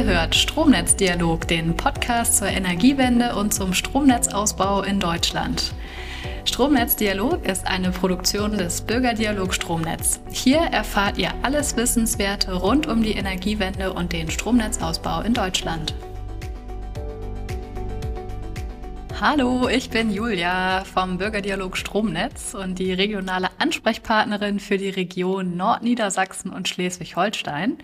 Ihr hört Stromnetzdialog, den Podcast zur Energiewende und zum Stromnetzausbau in Deutschland. Stromnetzdialog ist eine Produktion des Bürgerdialog Stromnetz. Hier erfahrt ihr alles Wissenswerte rund um die Energiewende und den Stromnetzausbau in Deutschland. Hallo, ich bin Julia vom Bürgerdialog Stromnetz und die regionale Ansprechpartnerin für die Region Nordniedersachsen und Schleswig-Holstein.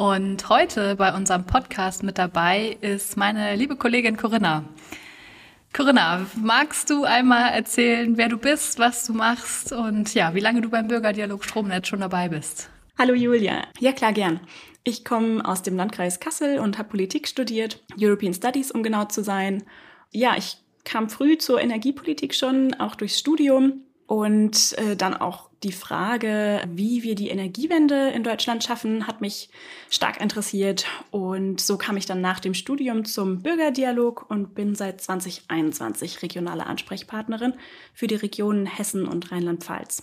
Und heute bei unserem Podcast mit dabei ist meine liebe Kollegin Corinna. Corinna, magst du einmal erzählen, wer du bist, was du machst und ja, wie lange du beim Bürgerdialog Stromnetz schon dabei bist? Hallo Julia. Ja, klar, gern. Ich komme aus dem Landkreis Kassel und habe Politik studiert, European Studies, um genau zu sein. Ja, ich kam früh zur Energiepolitik schon, auch durchs Studium und äh, dann auch die Frage, wie wir die Energiewende in Deutschland schaffen, hat mich stark interessiert. Und so kam ich dann nach dem Studium zum Bürgerdialog und bin seit 2021 regionale Ansprechpartnerin für die Regionen Hessen und Rheinland-Pfalz.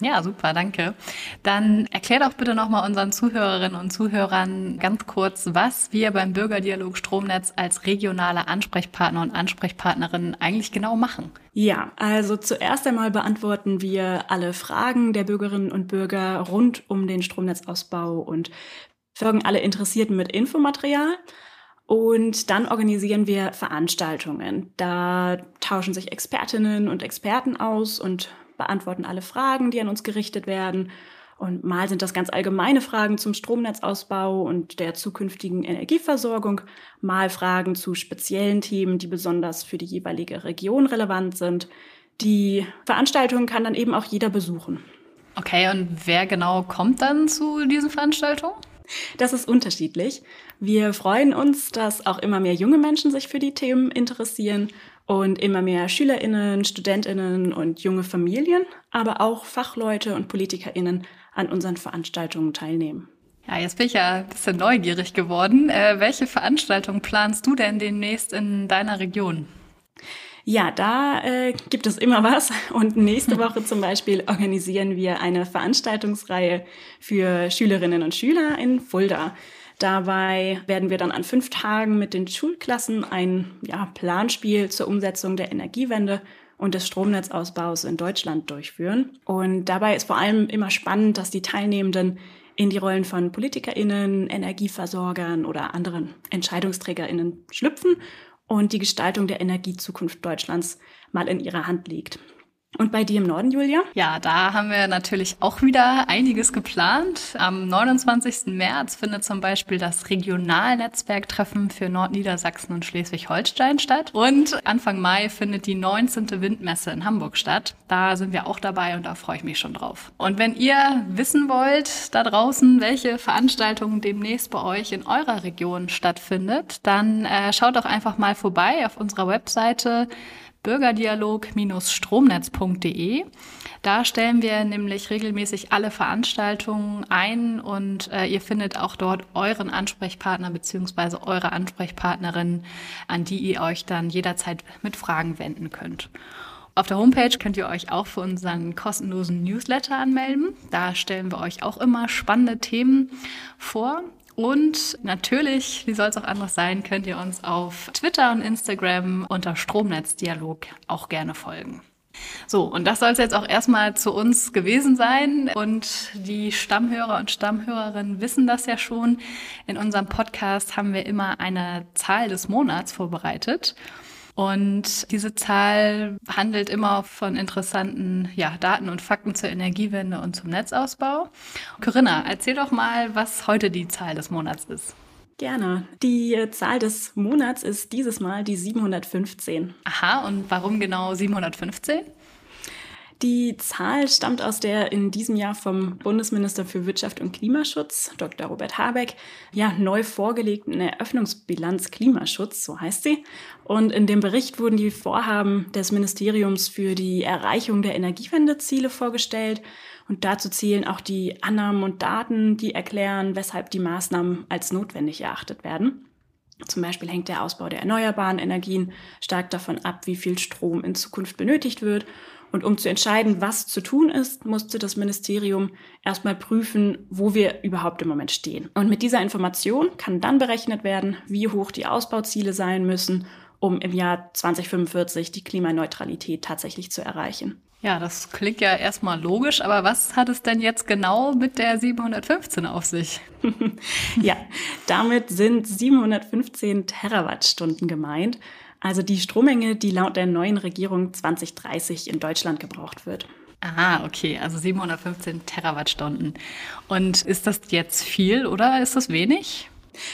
Ja, super, danke. Dann erklär doch bitte nochmal unseren Zuhörerinnen und Zuhörern ganz kurz, was wir beim Bürgerdialog Stromnetz als regionale Ansprechpartner und Ansprechpartnerinnen eigentlich genau machen. Ja, also zuerst einmal beantworten wir alle Fragen der Bürgerinnen und Bürger rund um den Stromnetzausbau und folgen alle Interessierten mit Infomaterial. Und dann organisieren wir Veranstaltungen. Da tauschen sich Expertinnen und Experten aus und beantworten alle Fragen, die an uns gerichtet werden. Und mal sind das ganz allgemeine Fragen zum Stromnetzausbau und der zukünftigen Energieversorgung, mal Fragen zu speziellen Themen, die besonders für die jeweilige Region relevant sind. Die Veranstaltung kann dann eben auch jeder besuchen. Okay, und wer genau kommt dann zu diesen Veranstaltungen? Das ist unterschiedlich. Wir freuen uns, dass auch immer mehr junge Menschen sich für die Themen interessieren und immer mehr Schülerinnen, Studentinnen und junge Familien, aber auch Fachleute und Politikerinnen an unseren Veranstaltungen teilnehmen. Ja, jetzt bin ich ja ein bisschen neugierig geworden. Äh, welche Veranstaltung planst du denn demnächst in deiner Region? Ja, da äh, gibt es immer was. Und nächste Woche zum Beispiel organisieren wir eine Veranstaltungsreihe für Schülerinnen und Schüler in Fulda. Dabei werden wir dann an fünf Tagen mit den Schulklassen ein ja, Planspiel zur Umsetzung der Energiewende und des Stromnetzausbaus in Deutschland durchführen. Und dabei ist vor allem immer spannend, dass die Teilnehmenden in die Rollen von PolitikerInnen, Energieversorgern oder anderen EntscheidungsträgerInnen schlüpfen und die Gestaltung der Energiezukunft Deutschlands mal in ihrer Hand liegt. Und bei dir im Norden, Julia? Ja, da haben wir natürlich auch wieder einiges geplant. Am 29. März findet zum Beispiel das Regionalnetzwerktreffen für Nordniedersachsen und Schleswig-Holstein statt. Und Anfang Mai findet die 19. Windmesse in Hamburg statt. Da sind wir auch dabei und da freue ich mich schon drauf. Und wenn ihr wissen wollt da draußen, welche Veranstaltungen demnächst bei euch in eurer Region stattfindet, dann äh, schaut doch einfach mal vorbei auf unserer Webseite bürgerdialog-stromnetz.de. Da stellen wir nämlich regelmäßig alle Veranstaltungen ein und äh, ihr findet auch dort euren Ansprechpartner beziehungsweise eure Ansprechpartnerin, an die ihr euch dann jederzeit mit Fragen wenden könnt. Auf der Homepage könnt ihr euch auch für unseren kostenlosen Newsletter anmelden. Da stellen wir euch auch immer spannende Themen vor. Und natürlich, wie soll es auch anders sein, könnt ihr uns auf Twitter und Instagram unter Stromnetzdialog auch gerne folgen. So, und das soll es jetzt auch erstmal zu uns gewesen sein. Und die Stammhörer und Stammhörerinnen wissen das ja schon. In unserem Podcast haben wir immer eine Zahl des Monats vorbereitet. Und diese Zahl handelt immer von interessanten ja, Daten und Fakten zur Energiewende und zum Netzausbau. Corinna, erzähl doch mal, was heute die Zahl des Monats ist. Gerne. Die äh, Zahl des Monats ist dieses Mal die 715. Aha, und warum genau 715? Die Zahl stammt aus der in diesem Jahr vom Bundesminister für Wirtschaft und Klimaschutz, Dr. Robert Habeck, ja, neu vorgelegten Eröffnungsbilanz Klimaschutz, so heißt sie. Und in dem Bericht wurden die Vorhaben des Ministeriums für die Erreichung der Energiewendeziele vorgestellt. Und dazu zählen auch die Annahmen und Daten, die erklären, weshalb die Maßnahmen als notwendig erachtet werden. Zum Beispiel hängt der Ausbau der erneuerbaren Energien stark davon ab, wie viel Strom in Zukunft benötigt wird Und um zu entscheiden, was zu tun ist, musste das Ministerium erstmal prüfen, wo wir überhaupt im Moment stehen. Und mit dieser Information kann dann berechnet werden, wie hoch die Ausbauziele sein müssen, um im Jahr 2045 die Klimaneutralität tatsächlich zu erreichen. Ja, das klingt ja erstmal logisch, aber was hat es denn jetzt genau mit der 715 auf sich? ja, damit sind 715 Terawattstunden gemeint, also die Strommenge, die laut der neuen Regierung 2030 in Deutschland gebraucht wird. Ah, okay, also 715 Terawattstunden. Und ist das jetzt viel oder ist das wenig?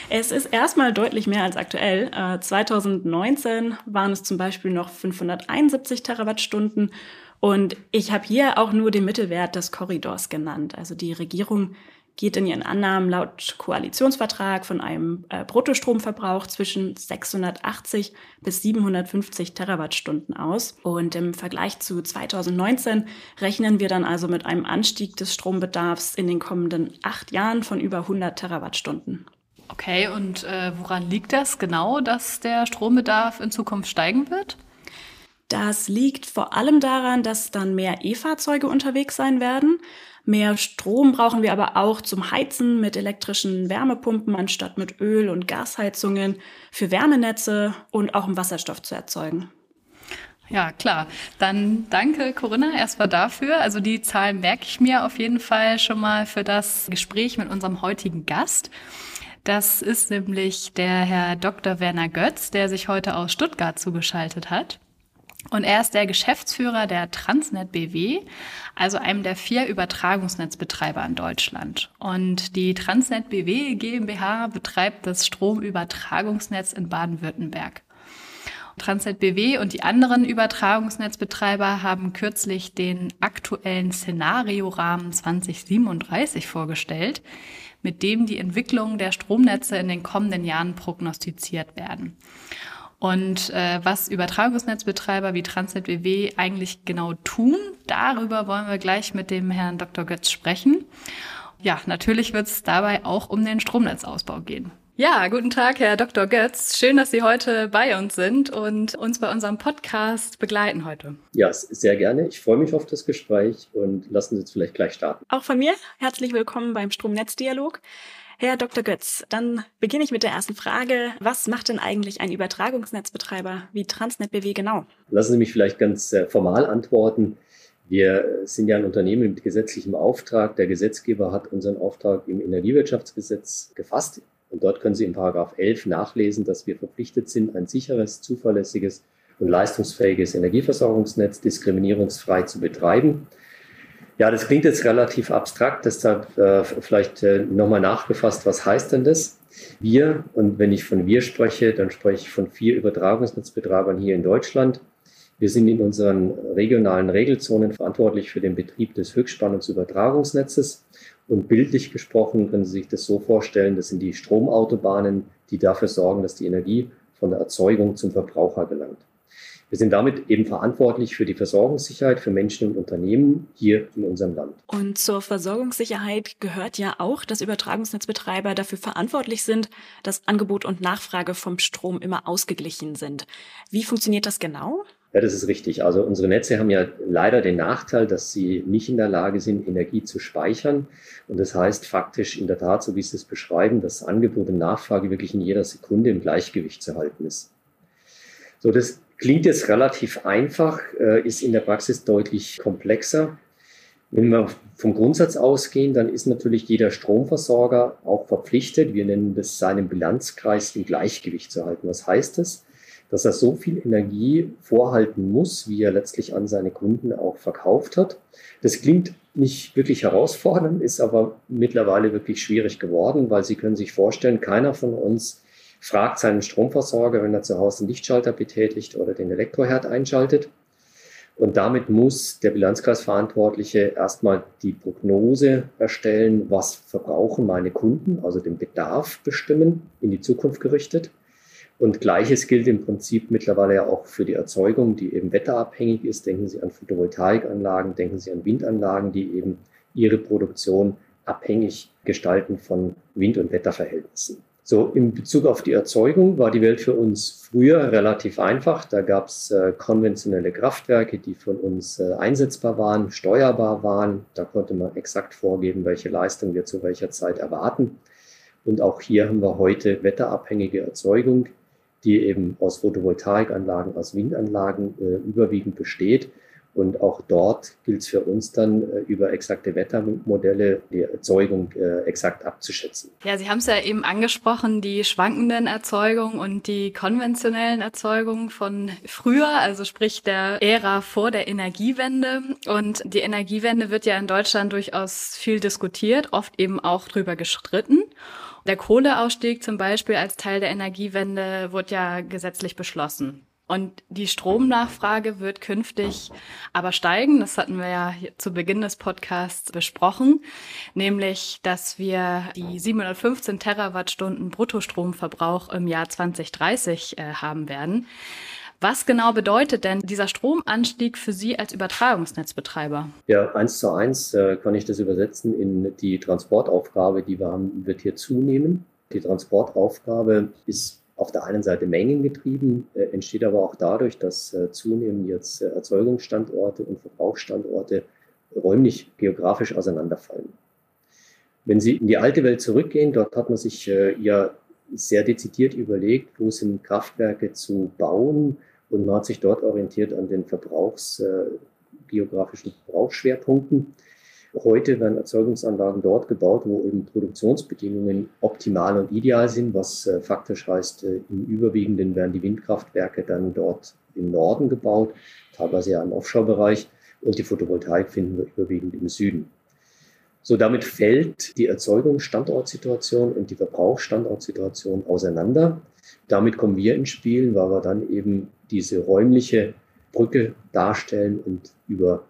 Es ist erstmal deutlich mehr als aktuell. 2019 äh, waren es zum Beispiel noch 571 Terawattstunden und ich habe hier auch nur den Mittelwert des Korridors genannt. Also die Regierung geht in ihren Annahmen laut Koalitionsvertrag von einem äh, Bruttostromverbrauch zwischen 680 bis 750 Terawattstunden aus. Und im Vergleich zu 2019 rechnen wir dann also mit einem Anstieg des Strombedarfs in den kommenden acht Jahren von über 100 Terawattstunden. Okay, und äh, woran liegt das genau, dass der Strombedarf in Zukunft steigen wird? Das liegt vor allem daran, dass dann mehr E-Fahrzeuge unterwegs sein werden. Mehr Strom brauchen wir aber auch zum Heizen mit elektrischen Wärmepumpen anstatt mit Öl- und Gasheizungen, für Wärmenetze und auch um Wasserstoff zu erzeugen. Ja, klar. Dann danke, Corinna, erstmal dafür. Also die Zahlen merke ich mir auf jeden Fall schon mal für das Gespräch mit unserem heutigen Gast. Das ist nämlich der Herr Dr. Werner Götz, der sich heute aus Stuttgart zugeschaltet hat. Und er ist der Geschäftsführer der Transnet BW, also einem der vier Übertragungsnetzbetreiber in Deutschland. Und die Transnet BW GmbH betreibt das Stromübertragungsnetz in Baden-Württemberg. Transnet BW und die anderen Übertragungsnetzbetreiber haben kürzlich den aktuellen Szenariorahmen 2037 vorgestellt, mit dem die Entwicklung der Stromnetze in den kommenden Jahren prognostiziert werden. Und äh, was Übertragungsnetzbetreiber wie Transnet BW eigentlich genau tun, darüber wollen wir gleich mit dem Herrn Dr. Götz sprechen. Ja, natürlich wird es dabei auch um den Stromnetzausbau gehen. Ja, guten Tag, Herr Dr. Götz. Schön, dass Sie heute bei uns sind und uns bei unserem Podcast begleiten heute. Ja, sehr gerne. Ich freue mich auf das Gespräch und lassen Sie uns vielleicht gleich starten. Auch von mir herzlich willkommen beim Stromnetzdialog. Herr Dr. Götz, dann beginne ich mit der ersten Frage. Was macht denn eigentlich ein Übertragungsnetzbetreiber wie Transnet BW genau? Lassen Sie mich vielleicht ganz äh, formal antworten. Wir sind ja ein Unternehmen mit gesetzlichem Auftrag. Der Gesetzgeber hat unseren Auftrag im Energiewirtschaftsgesetz gefasst. Und dort können Sie in Paragraph 11 nachlesen, dass wir verpflichtet sind, ein sicheres, zuverlässiges und leistungsfähiges Energieversorgungsnetz diskriminierungsfrei zu betreiben. Ja, das klingt jetzt relativ abstrakt, deshalb äh, vielleicht äh, nochmal nachgefasst, was heißt denn das? Wir, und wenn ich von wir spreche, dann spreche ich von vier Übertragungsnetzbetreibern hier in Deutschland. Wir sind in unseren regionalen Regelzonen verantwortlich für den Betrieb des Höchstspannungsübertragungsnetzes. Und bildlich gesprochen können Sie sich das so vorstellen, das sind die Stromautobahnen, die dafür sorgen, dass die Energie von der Erzeugung zum Verbraucher gelangt. Wir sind damit eben verantwortlich für die Versorgungssicherheit für Menschen und Unternehmen hier in unserem Land. Und zur Versorgungssicherheit gehört ja auch, dass Übertragungsnetzbetreiber dafür verantwortlich sind, dass Angebot und Nachfrage vom Strom immer ausgeglichen sind. Wie funktioniert das genau? Ja, das ist richtig. Also unsere Netze haben ja leider den Nachteil, dass sie nicht in der Lage sind, Energie zu speichern. Und das heißt faktisch in der Tat, so wie Sie es beschreiben, dass Angebot und Nachfrage wirklich in jeder Sekunde im Gleichgewicht zu halten ist. So, das Klingt jetzt relativ einfach, äh, ist in der Praxis deutlich komplexer. Wenn wir vom Grundsatz ausgehen, dann ist natürlich jeder Stromversorger auch verpflichtet, wir nennen das seinen Bilanzkreis im Gleichgewicht zu halten. Was heißt das? Dass er so viel Energie vorhalten muss, wie er letztlich an seine Kunden auch verkauft hat. Das klingt nicht wirklich herausfordernd, ist aber mittlerweile wirklich schwierig geworden, weil Sie können sich vorstellen, keiner von uns fragt seinen Stromversorger, wenn er zu Hause den Lichtschalter betätigt oder den Elektroherd einschaltet. Und damit muss der Bilanzkreisverantwortliche erstmal die Prognose erstellen, was verbrauchen meine Kunden, also den Bedarf bestimmen, in die Zukunft gerichtet. Und gleiches gilt im Prinzip mittlerweile ja auch für die Erzeugung, die eben wetterabhängig ist. Denken Sie an Photovoltaikanlagen, denken Sie an Windanlagen, die eben ihre Produktion abhängig gestalten von Wind- und Wetterverhältnissen. So, in Bezug auf die Erzeugung war die Welt für uns früher relativ einfach. Da gab es äh, konventionelle Kraftwerke, die von uns äh, einsetzbar waren, steuerbar waren. Da konnte man exakt vorgeben, welche Leistung wir zu welcher Zeit erwarten. Und auch hier haben wir heute wetterabhängige Erzeugung, die eben aus Photovoltaikanlagen, aus Windanlagen äh, überwiegend besteht und auch dort gilt es für uns dann äh, über exakte Wettermodelle die Erzeugung äh, exakt abzuschätzen. Ja, Sie haben es ja eben angesprochen, die schwankenden Erzeugungen und die konventionellen Erzeugungen von früher, also sprich der Ära vor der Energiewende. Und die Energiewende wird ja in Deutschland durchaus viel diskutiert, oft eben auch drüber gestritten. Der Kohleausstieg zum Beispiel als Teil der Energiewende wurde ja gesetzlich beschlossen. Und die Stromnachfrage wird künftig aber steigen. Das hatten wir ja zu Beginn des Podcasts besprochen, nämlich, dass wir die 715 Terawattstunden Bruttostromverbrauch im Jahr 2030 äh, haben werden. Was genau bedeutet denn dieser Stromanstieg für Sie als Übertragungsnetzbetreiber? Ja, eins zu eins äh, kann ich das übersetzen in die Transportaufgabe, die wir haben, wird hier zunehmen. Die Transportaufgabe ist auf der einen Seite mengengetrieben, äh, entsteht aber auch dadurch, dass äh, zunehmend jetzt äh, Erzeugungsstandorte und Verbrauchsstandorte räumlich geografisch auseinanderfallen. Wenn Sie in die alte Welt zurückgehen, dort hat man sich äh, ja sehr dezidiert überlegt, wo sind Kraftwerke zu bauen und man hat sich dort orientiert an den äh, geografischen Verbrauchsschwerpunkten. Heute werden Erzeugungsanlagen dort gebaut, wo eben Produktionsbedingungen optimal und ideal sind, was äh, faktisch heißt, äh, im Überwiegenden werden die Windkraftwerke dann dort im Norden gebaut, teilweise ja im Offshore-Bereich, und die Photovoltaik finden wir überwiegend im Süden. So, damit fällt die Erzeugungsstandortsituation und die Verbrauchsstandortsituation auseinander. Damit kommen wir ins Spiel, weil wir dann eben diese räumliche Brücke darstellen und über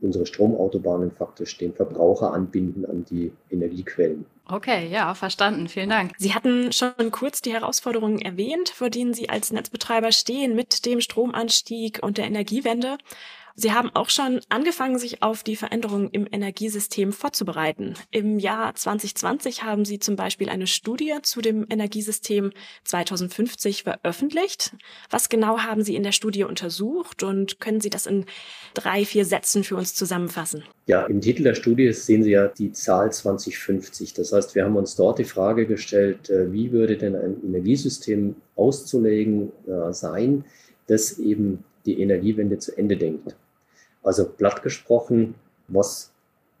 unsere Stromautobahnen faktisch den Verbraucher anbinden an die Energiequellen. Okay, ja, verstanden. Vielen Dank. Sie hatten schon kurz die Herausforderungen erwähnt, vor denen Sie als Netzbetreiber stehen mit dem Stromanstieg und der Energiewende. Sie haben auch schon angefangen, sich auf die Veränderungen im Energiesystem vorzubereiten. Im Jahr 2020 haben Sie zum Beispiel eine Studie zu dem Energiesystem 2050 veröffentlicht. Was genau haben Sie in der Studie untersucht und können Sie das in drei, vier Sätzen für uns zusammenfassen? Ja, im Titel der Studie sehen Sie ja die Zahl 2050. Das heißt, wir haben uns dort die Frage gestellt, äh, wie würde denn ein Energiesystem auszulegen äh, sein, das eben die Energiewende zu Ende denkt. Also platt gesprochen, was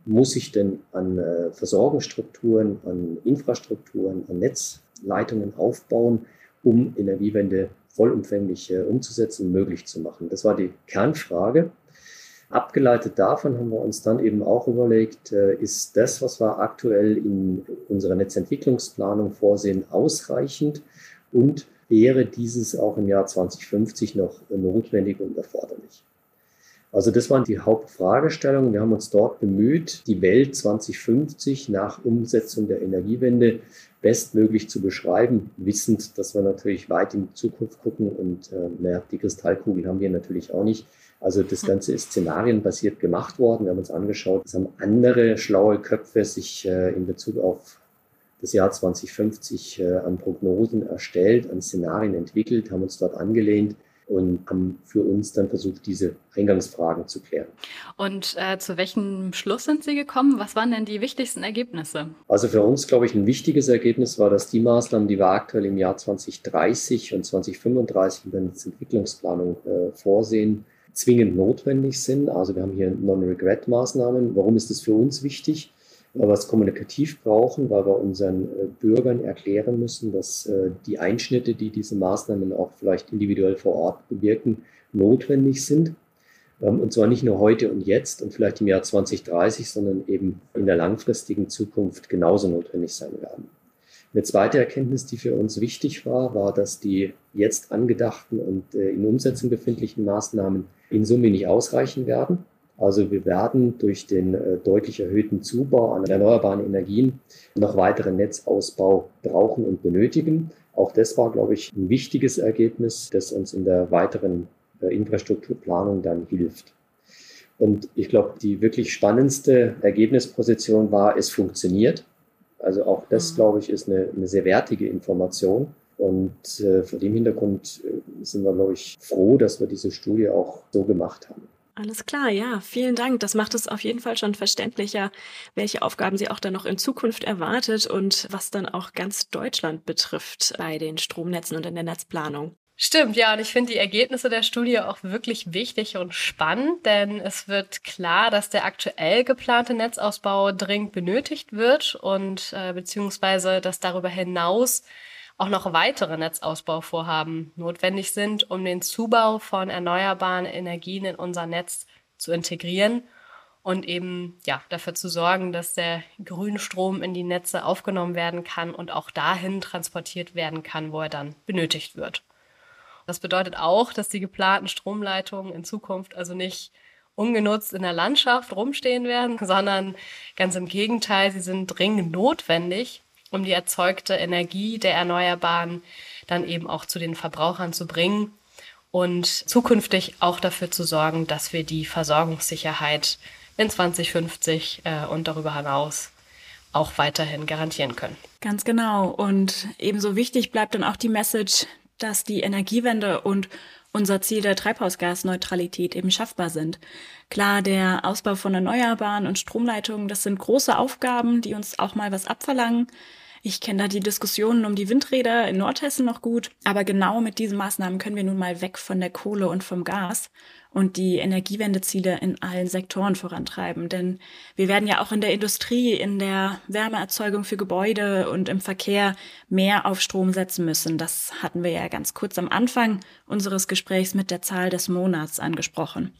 muss ich denn an äh, Versorgungsstrukturen, an Infrastrukturen, an Netzleitungen aufbauen, um Energiewende vollumfänglich äh, umzusetzen und möglich zu machen? Das war die Kernfrage. Abgeleitet davon haben wir uns dann eben auch überlegt, äh, ist das, was wir aktuell in unserer Netzentwicklungsplanung vorsehen, ausreichend und wäre dieses auch im Jahr 2050 noch notwendig und erforderlich? Also das waren die Hauptfragestellungen. Wir haben uns dort bemüht, die Welt 2050 nach Umsetzung der Energiewende bestmöglich zu beschreiben, wissend, dass wir natürlich weit in die Zukunft gucken und äh, naja, die Kristallkugel haben wir natürlich auch nicht. Also das Ganze ist szenarienbasiert gemacht worden. Wir haben uns angeschaut, das haben andere schlaue Köpfe sich äh, in Bezug auf das Jahr 2050 äh, an Prognosen erstellt, an Szenarien entwickelt, haben uns dort angelehnt und haben für uns dann versucht, diese Eingangsfragen zu klären. Und äh, zu welchem Schluss sind Sie gekommen? Was waren denn die wichtigsten Ergebnisse? Also für uns, glaube ich, ein wichtiges Ergebnis war, dass die Maßnahmen, die wir aktuell im Jahr 2030 und 2035 in der Entwicklungsplanung äh, vorsehen, zwingend notwendig sind. Also wir haben hier Non-Regret-Maßnahmen. Warum ist das für uns wichtig? Weil wir kommunikativ brauchen, weil wir unseren äh, Bürgern erklären müssen, dass äh, die Einschnitte, die diese Maßnahmen auch vielleicht individuell vor Ort bewirken, notwendig sind. Ähm, und zwar nicht nur heute und jetzt und vielleicht im Jahr 2030, sondern eben in der langfristigen Zukunft genauso notwendig sein werden. Eine zweite Erkenntnis, die für uns wichtig war, war, dass die jetzt angedachten und äh, in Umsetzung befindlichen Maßnahmen in Summe nicht ausreichen werden. Also wir werden durch den äh, deutlich erhöhten Zubau an erneuerbaren Energien noch weiteren Netzausbau brauchen und benötigen. Auch das war, glaube ich, ein wichtiges Ergebnis, das uns in der weiteren äh, Infrastrukturplanung dann hilft. Und ich glaube, die wirklich spannendste Ergebnisposition war, es funktioniert. Also auch das, mhm. glaube ich, ist eine, eine sehr wertige Information. Und äh, vor dem Hintergrund äh, sind wir, glaube ich, froh, dass wir diese Studie auch so gemacht haben. Alles klar, ja, vielen Dank. Das macht es auf jeden Fall schon verständlicher, welche Aufgaben sie auch dann noch in Zukunft erwartet und was dann auch ganz Deutschland betrifft bei den Stromnetzen und in der Netzplanung. Stimmt, ja, und ich finde die Ergebnisse der Studie auch wirklich wichtig und spannend, denn es wird klar, dass der aktuell geplante Netzausbau dringend benötigt wird und äh, beziehungsweise dass darüber hinaus auch noch weitere Netzausbauvorhaben notwendig sind, um den Zubau von erneuerbaren Energien in unser Netz zu integrieren und eben ja dafür zu sorgen, dass der Grünstrom in die Netze aufgenommen werden kann und auch dahin transportiert werden kann, wo er dann benötigt wird. Das bedeutet auch, dass die geplanten Stromleitungen in Zukunft also nicht ungenutzt in der Landschaft rumstehen werden, sondern ganz im Gegenteil, sie sind dringend notwendig, um die erzeugte Energie der Erneuerbaren dann eben auch zu den Verbrauchern zu bringen und zukünftig auch dafür zu sorgen, dass wir die Versorgungssicherheit in 2050 äh, und darüber hinaus auch weiterhin garantieren können. Ganz genau. Und ebenso wichtig bleibt dann auch die Message, dass die Energiewende und unser Ziel der Treibhausgasneutralität eben schaffbar sind. Klar, der Ausbau von Erneuerbaren und Stromleitungen, das sind große Aufgaben, die uns auch mal was abverlangen. Ich kenne da die Diskussionen um die Windräder in Nordhessen noch gut, aber genau mit diesen Maßnahmen können wir nun mal weg von der Kohle und vom Gas und die Energiewendeziele in allen Sektoren vorantreiben. Denn wir werden ja auch in der Industrie, in der Wärmeerzeugung für Gebäude und im Verkehr mehr auf Strom setzen müssen. Das hatten wir ja ganz kurz am Anfang unseres Gesprächs mit der Zahl des Monats angesprochen.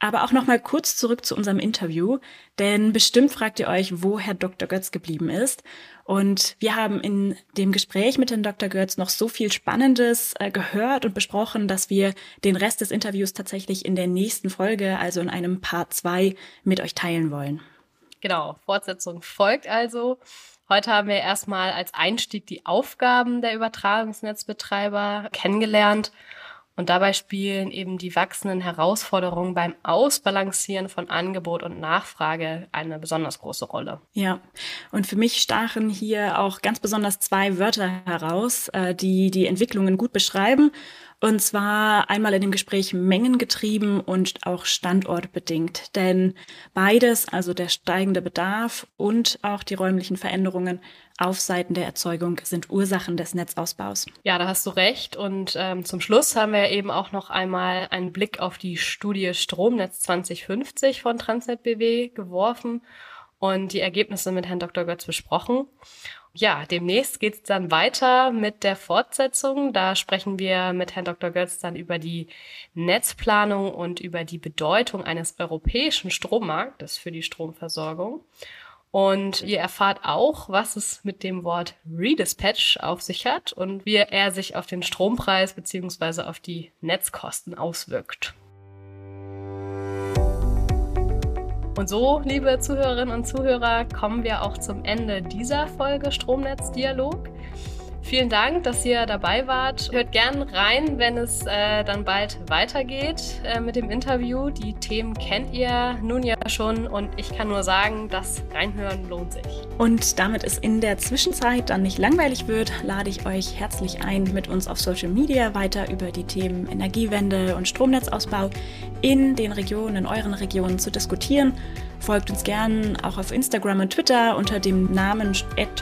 Aber auch noch mal kurz zurück zu unserem Interview, denn bestimmt fragt ihr euch, wo Herr Dr. Götz geblieben ist. Und wir haben in dem Gespräch mit Herrn Dr. Götz noch so viel Spannendes äh, gehört und besprochen, dass wir den Rest des Interviews tatsächlich in der nächsten Folge, also in einem Part 2, mit euch teilen wollen. Genau, Fortsetzung folgt also. Heute haben wir erstmal als Einstieg die Aufgaben der Übertragungsnetzbetreiber kennengelernt und dabei spielen eben die wachsenden Herausforderungen beim Ausbalancieren von Angebot und Nachfrage eine besonders große Rolle. Ja, und für mich stachen hier auch ganz besonders zwei Wörter heraus, äh, die die Entwicklungen gut beschreiben und zwar einmal in dem Gespräch mengengetrieben und auch standortbedingt. Denn beides, also der steigende Bedarf und auch die räumlichen Veränderungen auf Seiten der Erzeugung, sind Ursachen des Netzausbaus. Ja, da hast du recht. Und ähm, zum Schluss haben wir eben auch noch einmal einen Blick auf die Studie Stromnetz 2050 von Transnet BW geworfen und die Ergebnisse mit Herrn Dr. Götz besprochen ja, demnächst geht's dann weiter mit der Fortsetzung. Da sprechen wir mit Herrn Dr. Götz dann über die Netzplanung und über die Bedeutung eines europäischen Strommarktes für die Stromversorgung. Und ihr erfahrt auch, was es mit dem Wort Redispatch auf sich hat und wie er sich auf den Strompreis beziehungsweise auf die Netzkosten auswirkt. Und so, liebe Zuhörerinnen und Zuhörer, kommen wir auch zum Ende dieser Folge Stromnetzdialog. Vielen Dank, dass ihr dabei wart. Hört gern rein, wenn es äh, dann bald weitergeht äh, mit dem Interview. Die Themen kennt ihr nun ja schon und ich kann nur sagen, das Reinhören lohnt sich. Und damit es in der Zwischenzeit dann nicht langweilig wird, lade ich euch herzlich ein, mit uns auf Social Media weiter über die Themen Energiewende und Stromnetzausbau in den Regionen, in euren Regionen zu diskutieren. Folgt uns gern auch auf Instagram und Twitter unter dem Namen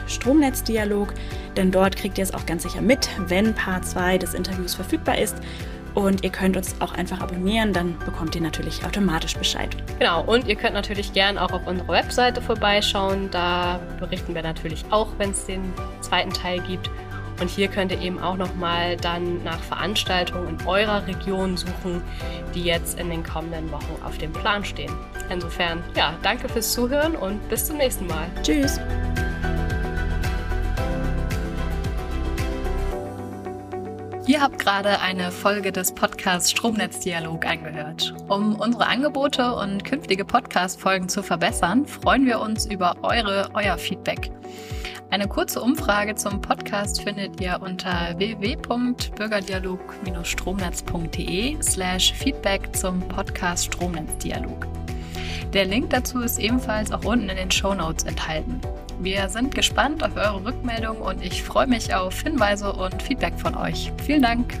Stromnetzdialog, denn dort kriegt ihr es auch ganz sicher mit, wenn Part 2 des Interviews verfügbar ist. Und ihr könnt uns auch einfach abonnieren, dann bekommt ihr natürlich automatisch Bescheid. Genau, und ihr könnt natürlich gern auch auf unserer Webseite vorbeischauen. Da berichten wir natürlich auch, wenn es den zweiten Teil gibt. Und hier könnt ihr eben auch nochmal dann nach Veranstaltungen in eurer Region suchen, die jetzt in den kommenden Wochen auf dem Plan stehen. Insofern, ja, danke fürs Zuhören und bis zum nächsten Mal. Tschüss. Ihr habt gerade eine Folge des Podcasts Stromnetzdialog angehört. Um unsere Angebote und künftige Podcast-Folgen zu verbessern, freuen wir uns über eure, euer Feedback. Eine kurze Umfrage zum Podcast findet ihr unter www.bürgerdialog-stromnetz.de slash Feedback zum Podcast Stromnetzdialog. Der Link dazu ist ebenfalls auch unten in den Show Notes enthalten. Wir sind gespannt auf eure Rückmeldung und ich freue mich auf Hinweise und Feedback von euch. Vielen Dank.